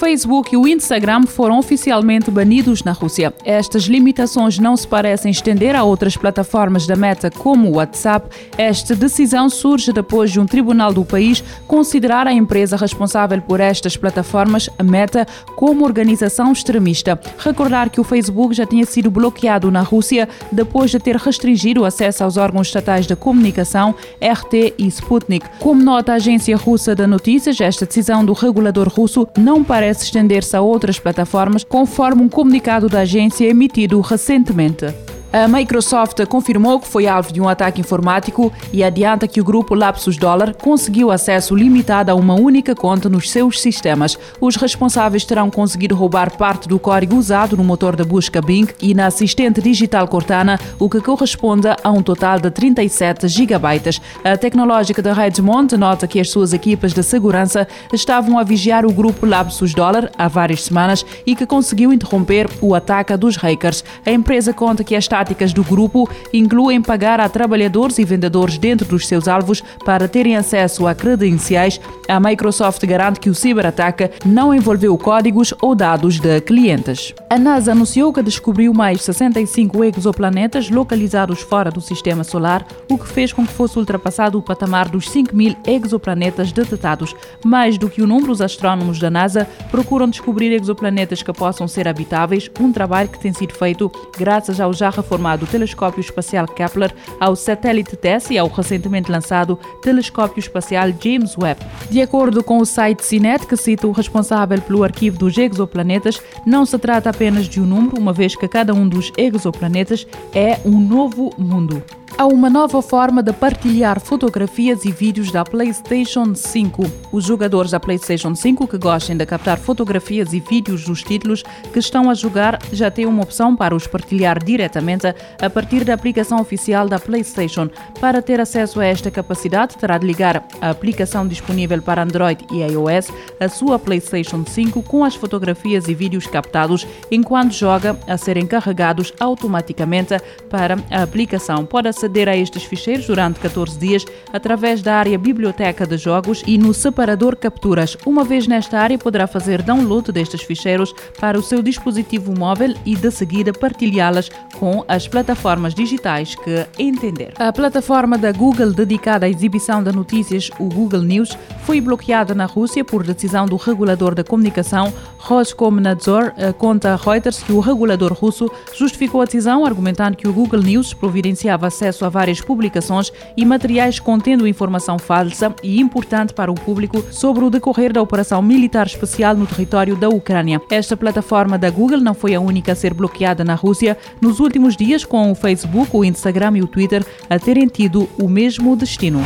Facebook e o Instagram foram oficialmente banidos na Rússia. Estas limitações não se parecem estender a outras plataformas da Meta, como o WhatsApp. Esta decisão surge depois de um tribunal do país considerar a empresa responsável por estas plataformas, a Meta, como organização extremista. Recordar que o Facebook já tinha sido bloqueado na Rússia depois de ter restringido o acesso aos órgãos estatais de comunicação, RT e Sputnik. Como nota a agência russa de notícias, esta decisão do regulador russo não parece estender-se a outras plataformas, conforme um comunicado da agência emitido recentemente. A Microsoft confirmou que foi alvo de um ataque informático e adianta que o grupo Lapsus Dollar conseguiu acesso limitado a uma única conta nos seus sistemas. Os responsáveis terão conseguido roubar parte do código usado no motor da busca Bing e na assistente digital Cortana, o que corresponde a um total de 37 gigabytes. A tecnológica da Redmond nota que as suas equipas de segurança estavam a vigiar o grupo Lapsus Dollar há várias semanas e que conseguiu interromper o ataque dos hackers. A empresa conta que esta práticas do grupo incluem pagar a trabalhadores e vendedores dentro dos seus alvos para terem acesso a credenciais. A Microsoft garante que o ciberataque não envolveu códigos ou dados de clientes. A NASA anunciou que descobriu mais 65 exoplanetas localizados fora do sistema solar, o que fez com que fosse ultrapassado o patamar dos 5 mil exoplanetas detectados. Mais do que o número, os astrónomos da NASA procuram descobrir exoplanetas que possam ser habitáveis, um trabalho que tem sido feito graças ao já formado telescópio espacial Kepler, ao satélite TESS e ao recentemente lançado telescópio espacial James Webb. De acordo com o site CINET, que cita o responsável pelo arquivo dos exoplanetas, não se trata apenas de um número, uma vez que cada um dos exoplanetas é um novo mundo há uma nova forma de partilhar fotografias e vídeos da PlayStation 5. Os jogadores da PlayStation 5 que gostem de captar fotografias e vídeos dos títulos que estão a jogar já têm uma opção para os partilhar diretamente a partir da aplicação oficial da PlayStation. Para ter acesso a esta capacidade, terá de ligar a aplicação disponível para Android e iOS à sua PlayStation 5 com as fotografias e vídeos captados enquanto joga a serem carregados automaticamente para a aplicação. Pode aceder aceder a estes ficheiros durante 14 dias através da área Biblioteca de Jogos e no separador Capturas. Uma vez nesta área, poderá fazer download destes ficheiros para o seu dispositivo móvel e, de seguida, partilhá-las com as plataformas digitais que entender. A plataforma da Google dedicada à exibição de notícias, o Google News, foi bloqueada na Rússia por decisão do regulador da comunicação Roskomnadzor, conta Reuters que o regulador russo justificou a decisão argumentando que o Google News providenciava acesso acesso a várias publicações e materiais contendo informação falsa e importante para o público sobre o decorrer da operação militar especial no território da Ucrânia. Esta plataforma da Google não foi a única a ser bloqueada na Rússia nos últimos dias, com o Facebook, o Instagram e o Twitter a terem tido o mesmo destino.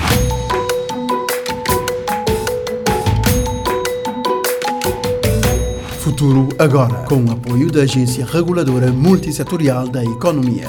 Futuro agora, com o apoio da Agência Reguladora Multissetorial da Economia.